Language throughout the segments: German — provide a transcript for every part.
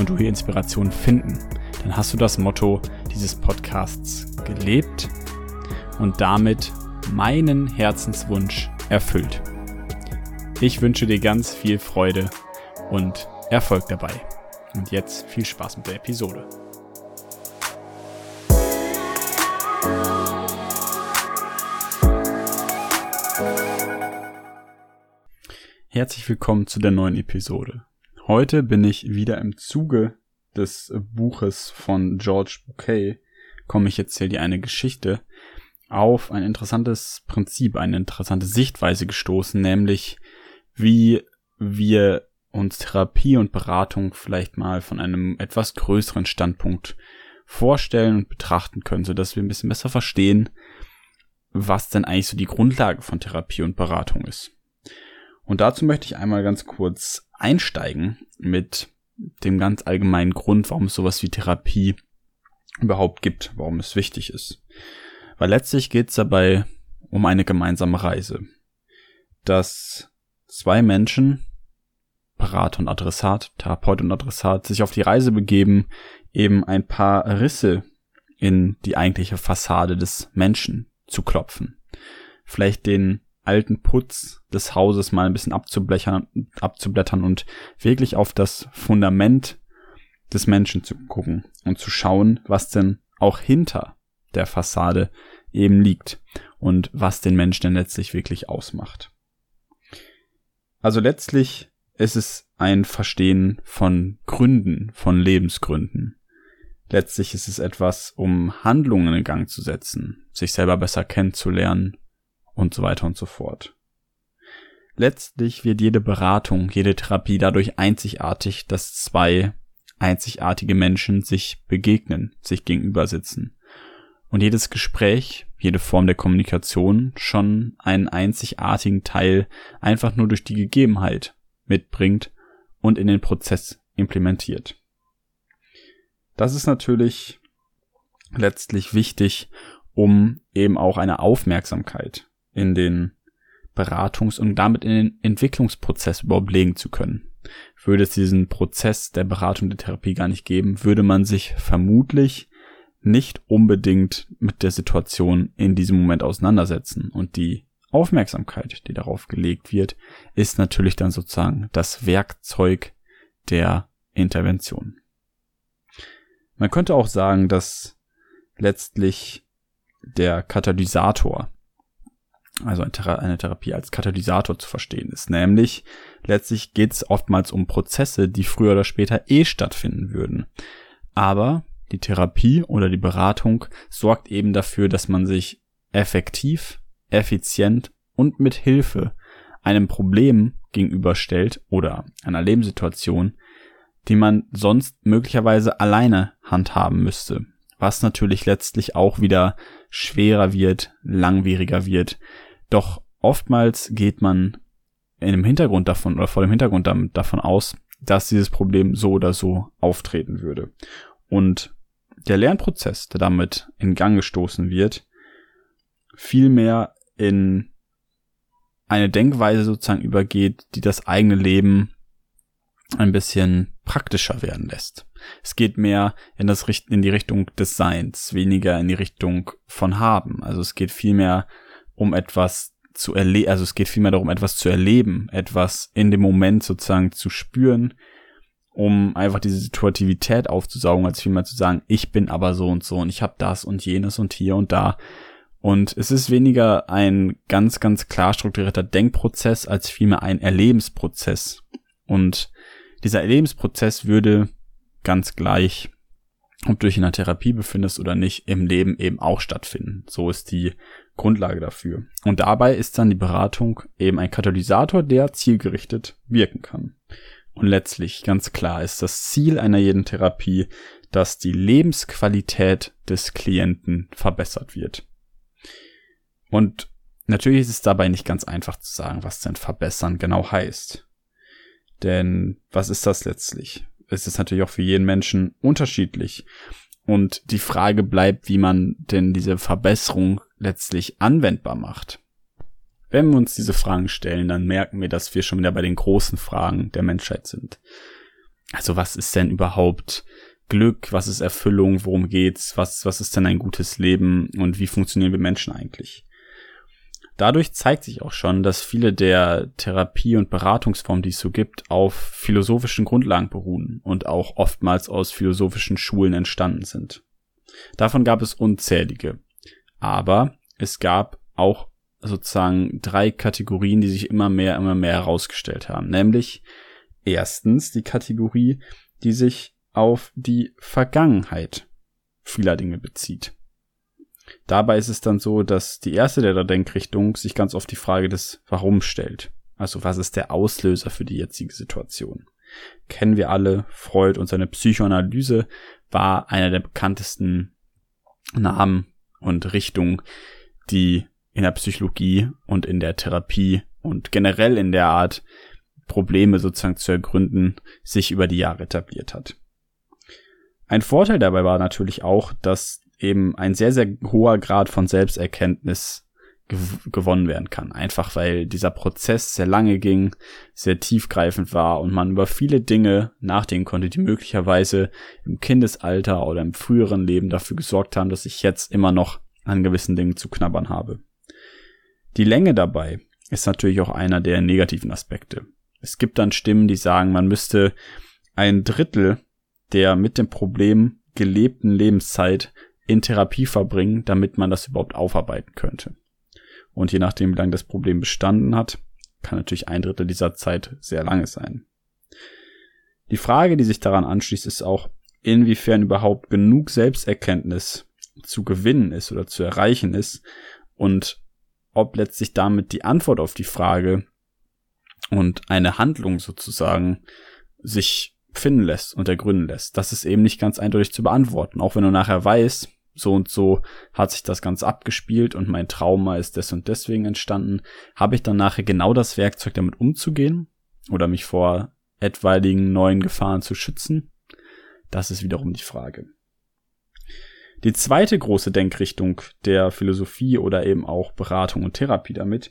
und du hier Inspiration finden, dann hast du das Motto dieses Podcasts gelebt und damit meinen Herzenswunsch erfüllt. Ich wünsche dir ganz viel Freude und Erfolg dabei. Und jetzt viel Spaß mit der Episode. Herzlich willkommen zu der neuen Episode. Heute bin ich wieder im Zuge des Buches von George Bouquet, komme ich erzähle dir eine Geschichte, auf ein interessantes Prinzip, eine interessante Sichtweise gestoßen, nämlich wie wir uns Therapie und Beratung vielleicht mal von einem etwas größeren Standpunkt vorstellen und betrachten können, so dass wir ein bisschen besser verstehen, was denn eigentlich so die Grundlage von Therapie und Beratung ist. Und dazu möchte ich einmal ganz kurz einsteigen mit dem ganz allgemeinen Grund, warum es sowas wie Therapie überhaupt gibt, warum es wichtig ist. Weil letztlich geht es dabei um eine gemeinsame Reise. Dass zwei Menschen, Berater und Adressat, Therapeut und Adressat, sich auf die Reise begeben, eben ein paar Risse in die eigentliche Fassade des Menschen zu klopfen. Vielleicht den alten Putz des Hauses mal ein bisschen abzublättern, abzublättern und wirklich auf das Fundament des Menschen zu gucken und zu schauen, was denn auch hinter der Fassade eben liegt und was den Menschen denn letztlich wirklich ausmacht. Also letztlich ist es ein Verstehen von Gründen, von Lebensgründen. Letztlich ist es etwas, um Handlungen in Gang zu setzen, sich selber besser kennenzulernen und so weiter und so fort. Letztlich wird jede Beratung, jede Therapie dadurch einzigartig, dass zwei einzigartige Menschen sich begegnen, sich gegenüber sitzen. Und jedes Gespräch, jede Form der Kommunikation schon einen einzigartigen Teil einfach nur durch die Gegebenheit mitbringt und in den Prozess implementiert. Das ist natürlich letztlich wichtig, um eben auch eine Aufmerksamkeit in den Beratungs- und damit in den Entwicklungsprozess überhaupt legen zu können. Würde es diesen Prozess der Beratung der Therapie gar nicht geben, würde man sich vermutlich nicht unbedingt mit der Situation in diesem Moment auseinandersetzen. Und die Aufmerksamkeit, die darauf gelegt wird, ist natürlich dann sozusagen das Werkzeug der Intervention. Man könnte auch sagen, dass letztlich der Katalysator also eine Therapie als Katalysator zu verstehen ist. Nämlich letztlich geht es oftmals um Prozesse, die früher oder später eh stattfinden würden. Aber die Therapie oder die Beratung sorgt eben dafür, dass man sich effektiv, effizient und mit Hilfe einem Problem gegenüberstellt oder einer Lebenssituation, die man sonst möglicherweise alleine handhaben müsste. Was natürlich letztlich auch wieder schwerer wird, langwieriger wird, doch oftmals geht man dem Hintergrund davon oder vor dem Hintergrund davon aus, dass dieses Problem so oder so auftreten würde. Und der Lernprozess, der damit in Gang gestoßen wird, vielmehr in eine Denkweise sozusagen übergeht, die das eigene Leben ein bisschen praktischer werden lässt. Es geht mehr in das in die Richtung des Seins, weniger in die Richtung von haben. Also es geht vielmehr um etwas zu erleben, also es geht vielmehr darum, etwas zu erleben, etwas in dem Moment sozusagen zu spüren, um einfach diese Situativität aufzusaugen, als vielmehr zu sagen, ich bin aber so und so und ich habe das und jenes und hier und da. Und es ist weniger ein ganz, ganz klar strukturierter Denkprozess als vielmehr ein Erlebensprozess. Und dieser Erlebensprozess würde ganz gleich ob du dich in einer Therapie befindest oder nicht, im Leben eben auch stattfinden. So ist die Grundlage dafür. Und dabei ist dann die Beratung eben ein Katalysator, der zielgerichtet wirken kann. Und letztlich, ganz klar, ist das Ziel einer jeden Therapie, dass die Lebensqualität des Klienten verbessert wird. Und natürlich ist es dabei nicht ganz einfach zu sagen, was denn verbessern genau heißt. Denn was ist das letztlich? Es ist natürlich auch für jeden Menschen unterschiedlich. Und die Frage bleibt, wie man denn diese Verbesserung letztlich anwendbar macht. Wenn wir uns diese Fragen stellen, dann merken wir, dass wir schon wieder bei den großen Fragen der Menschheit sind. Also was ist denn überhaupt Glück? Was ist Erfüllung? Worum geht's? Was, was ist denn ein gutes Leben? Und wie funktionieren wir Menschen eigentlich? Dadurch zeigt sich auch schon, dass viele der Therapie- und Beratungsformen, die es so gibt, auf philosophischen Grundlagen beruhen und auch oftmals aus philosophischen Schulen entstanden sind. Davon gab es unzählige. Aber es gab auch sozusagen drei Kategorien, die sich immer mehr, immer mehr herausgestellt haben. Nämlich erstens die Kategorie, die sich auf die Vergangenheit vieler Dinge bezieht. Dabei ist es dann so, dass die erste der Denkrichtung sich ganz oft die Frage des Warum stellt. Also was ist der Auslöser für die jetzige Situation? Kennen wir alle, Freud und seine Psychoanalyse war einer der bekanntesten Namen und Richtungen, die in der Psychologie und in der Therapie und generell in der Art, Probleme sozusagen zu ergründen, sich über die Jahre etabliert hat. Ein Vorteil dabei war natürlich auch, dass eben ein sehr, sehr hoher Grad von Selbsterkenntnis gew gewonnen werden kann. Einfach weil dieser Prozess sehr lange ging, sehr tiefgreifend war und man über viele Dinge nachdenken konnte, die möglicherweise im Kindesalter oder im früheren Leben dafür gesorgt haben, dass ich jetzt immer noch an gewissen Dingen zu knabbern habe. Die Länge dabei ist natürlich auch einer der negativen Aspekte. Es gibt dann Stimmen, die sagen, man müsste ein Drittel der mit dem Problem gelebten Lebenszeit in Therapie verbringen, damit man das überhaupt aufarbeiten könnte. Und je nachdem, wie lange das Problem bestanden hat, kann natürlich ein Drittel dieser Zeit sehr lange sein. Die Frage, die sich daran anschließt, ist auch, inwiefern überhaupt genug Selbsterkenntnis zu gewinnen ist oder zu erreichen ist und ob letztlich damit die Antwort auf die Frage und eine Handlung sozusagen sich finden lässt und ergründen lässt. Das ist eben nicht ganz eindeutig zu beantworten. Auch wenn du nachher weißt, so und so hat sich das Ganze abgespielt und mein Trauma ist des und deswegen entstanden, habe ich dann nachher genau das Werkzeug damit umzugehen oder mich vor etwaigen neuen Gefahren zu schützen? Das ist wiederum die Frage. Die zweite große Denkrichtung der Philosophie oder eben auch Beratung und Therapie damit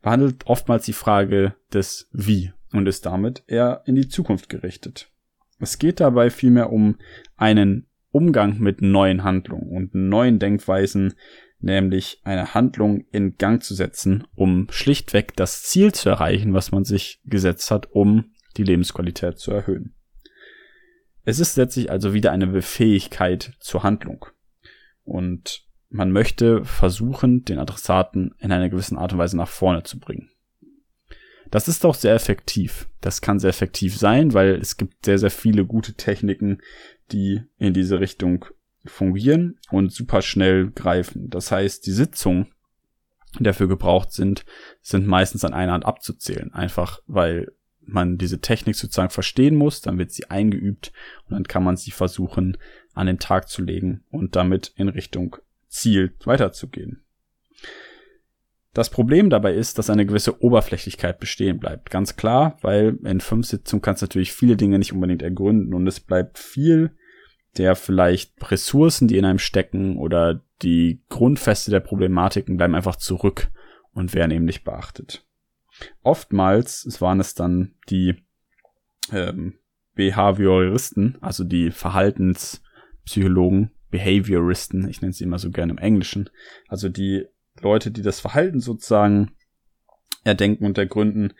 behandelt oftmals die Frage des Wie und ist damit eher in die Zukunft gerichtet. Es geht dabei vielmehr um einen Umgang mit neuen Handlungen und neuen Denkweisen, nämlich eine Handlung in Gang zu setzen, um schlichtweg das Ziel zu erreichen, was man sich gesetzt hat, um die Lebensqualität zu erhöhen. Es ist letztlich also wieder eine Befähigkeit zur Handlung. Und man möchte versuchen, den Adressaten in einer gewissen Art und Weise nach vorne zu bringen. Das ist auch sehr effektiv. Das kann sehr effektiv sein, weil es gibt sehr, sehr viele gute Techniken, die in diese Richtung fungieren und super schnell greifen. Das heißt, die Sitzungen, die dafür gebraucht sind, sind meistens an einer Hand abzuzählen. Einfach weil man diese Technik sozusagen verstehen muss, dann wird sie eingeübt und dann kann man sie versuchen an den Tag zu legen und damit in Richtung Ziel weiterzugehen. Das Problem dabei ist, dass eine gewisse Oberflächlichkeit bestehen bleibt. Ganz klar, weil in fünf Sitzungen kannst du natürlich viele Dinge nicht unbedingt ergründen und es bleibt viel der vielleicht Ressourcen, die in einem stecken oder die Grundfeste der Problematiken bleiben einfach zurück und werden eben nicht beachtet. Oftmals waren es dann die ähm, Behavioristen, also die Verhaltenspsychologen, Behavioristen, ich nenne sie immer so gerne im Englischen, also die Leute, die das Verhalten sozusagen erdenken und ergründen,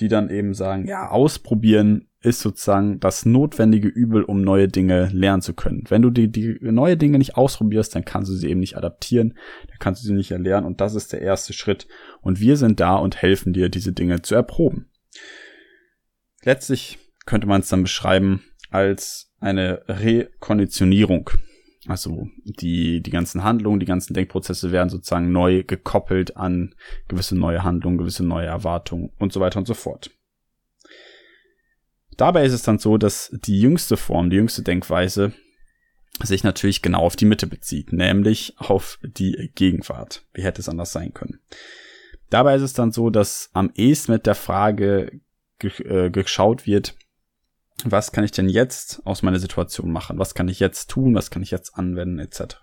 die dann eben sagen, ja, ausprobieren ist sozusagen das notwendige Übel, um neue Dinge lernen zu können. Wenn du die, die neue Dinge nicht ausprobierst, dann kannst du sie eben nicht adaptieren, dann kannst du sie nicht erlernen und das ist der erste Schritt. Und wir sind da und helfen dir, diese Dinge zu erproben. Letztlich könnte man es dann beschreiben als eine Rekonditionierung. Also die, die ganzen Handlungen, die ganzen Denkprozesse werden sozusagen neu gekoppelt an gewisse neue Handlungen, gewisse neue Erwartungen und so weiter und so fort. Dabei ist es dann so, dass die jüngste Form, die jüngste Denkweise sich natürlich genau auf die Mitte bezieht, nämlich auf die Gegenwart. Wie hätte es anders sein können? Dabei ist es dann so, dass am ehesten mit der Frage äh, geschaut wird, was kann ich denn jetzt aus meiner Situation machen? Was kann ich jetzt tun? Was kann ich jetzt anwenden, etc.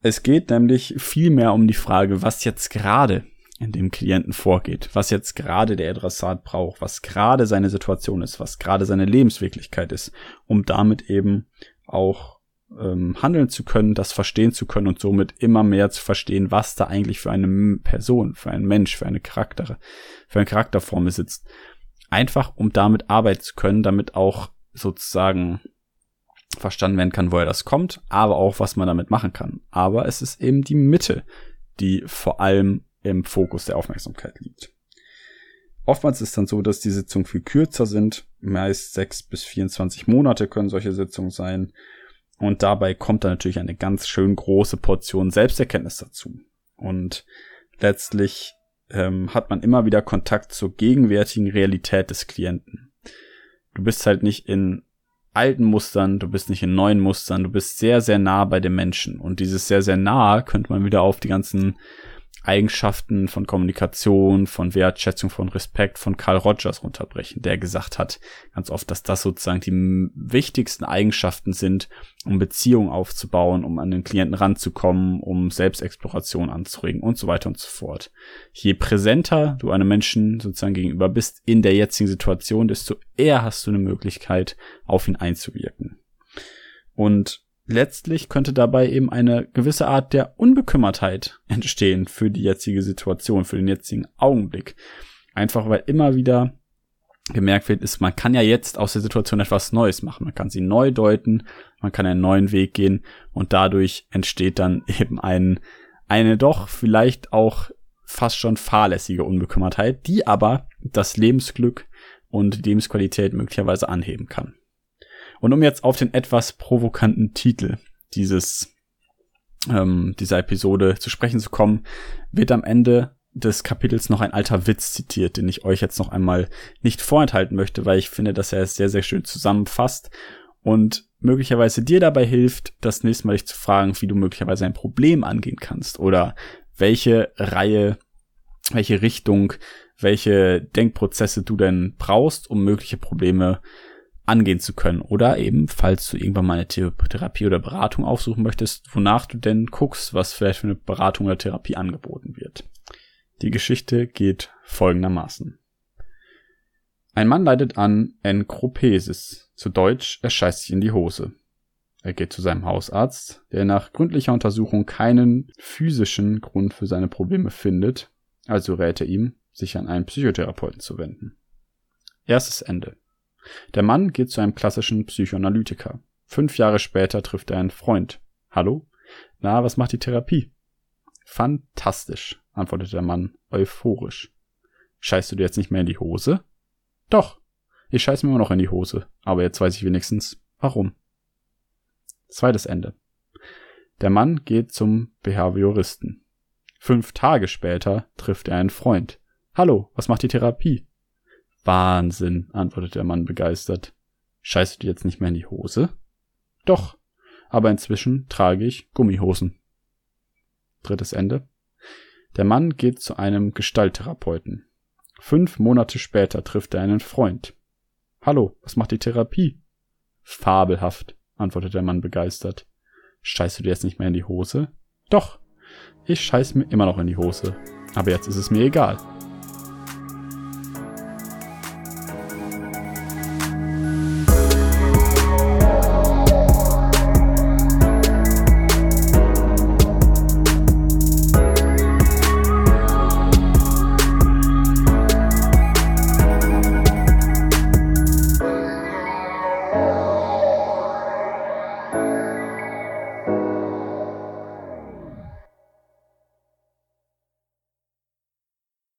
Es geht nämlich viel mehr um die Frage, was jetzt gerade in dem Klienten vorgeht, was jetzt gerade der Adressat braucht, was gerade seine Situation ist, was gerade seine Lebenswirklichkeit ist, um damit eben auch ähm, handeln zu können, das verstehen zu können und somit immer mehr zu verstehen, was da eigentlich für eine Person, für einen Mensch, für eine Charakter, für eine Charakterform sitzt. Einfach um damit arbeiten zu können, damit auch sozusagen verstanden werden kann, woher das kommt, aber auch was man damit machen kann. Aber es ist eben die Mitte, die vor allem im Fokus der Aufmerksamkeit liegt. Oftmals ist dann so, dass die Sitzungen viel kürzer sind. Meist sechs bis 24 Monate können solche Sitzungen sein. Und dabei kommt dann natürlich eine ganz schön große Portion Selbsterkenntnis dazu. Und letztlich ähm, hat man immer wieder Kontakt zur gegenwärtigen Realität des Klienten. Du bist halt nicht in alten Mustern, du bist nicht in neuen Mustern, du bist sehr, sehr nah bei dem Menschen. Und dieses sehr, sehr nah könnte man wieder auf die ganzen Eigenschaften von Kommunikation, von Wertschätzung, von Respekt von Carl Rogers runterbrechen, der gesagt hat ganz oft, dass das sozusagen die wichtigsten Eigenschaften sind, um Beziehungen aufzubauen, um an den Klienten ranzukommen, um Selbstexploration anzuregen und so weiter und so fort. Je präsenter du einem Menschen sozusagen gegenüber bist in der jetzigen Situation, desto eher hast du eine Möglichkeit, auf ihn einzuwirken. Und letztlich könnte dabei eben eine gewisse Art der Unbekümmertheit entstehen für die jetzige Situation, für den jetzigen Augenblick. Einfach weil immer wieder gemerkt wird, ist, man kann ja jetzt aus der Situation etwas Neues machen. Man kann sie neu deuten, man kann einen neuen Weg gehen und dadurch entsteht dann eben ein, eine doch vielleicht auch fast schon fahrlässige Unbekümmertheit, die aber das Lebensglück und die Lebensqualität möglicherweise anheben kann. Und um jetzt auf den etwas provokanten Titel dieses ähm, dieser Episode zu sprechen zu kommen, wird am Ende des Kapitels noch ein alter Witz zitiert, den ich euch jetzt noch einmal nicht vorenthalten möchte, weil ich finde, dass er es sehr, sehr schön zusammenfasst und möglicherweise dir dabei hilft, das nächste Mal dich zu fragen, wie du möglicherweise ein Problem angehen kannst oder welche Reihe, welche Richtung, welche Denkprozesse du denn brauchst, um mögliche Probleme angehen zu können. Oder eben, falls du irgendwann mal eine Therapie oder Beratung aufsuchen möchtest, wonach du denn guckst, was vielleicht für eine Beratung oder Therapie angeboten wird. Die Geschichte geht folgendermaßen. Ein Mann leidet an Enkropesis. Zu Deutsch, er scheißt sich in die Hose. Er geht zu seinem Hausarzt, der nach gründlicher Untersuchung keinen physischen Grund für seine Probleme findet, also rät er ihm, sich an einen Psychotherapeuten zu wenden. Erstes Ende. Der Mann geht zu einem klassischen Psychoanalytiker. Fünf Jahre später trifft er einen Freund. Hallo? Na, was macht die Therapie? Fantastisch, antwortet der Mann euphorisch. Scheißt du dir jetzt nicht mehr in die Hose? Doch. Ich scheiß mir immer noch in die Hose. Aber jetzt weiß ich wenigstens, warum. Zweites Ende. Der Mann geht zum Behavioristen. Fünf Tage später trifft er einen Freund. Hallo, was macht die Therapie? Wahnsinn, antwortet der Mann begeistert. Scheißt du dir jetzt nicht mehr in die Hose? Doch, aber inzwischen trage ich Gummihosen. Drittes Ende. Der Mann geht zu einem Gestalttherapeuten. Fünf Monate später trifft er einen Freund. Hallo, was macht die Therapie? Fabelhaft, antwortet der Mann begeistert. Scheißt du dir jetzt nicht mehr in die Hose? Doch, ich scheiß mir immer noch in die Hose. Aber jetzt ist es mir egal.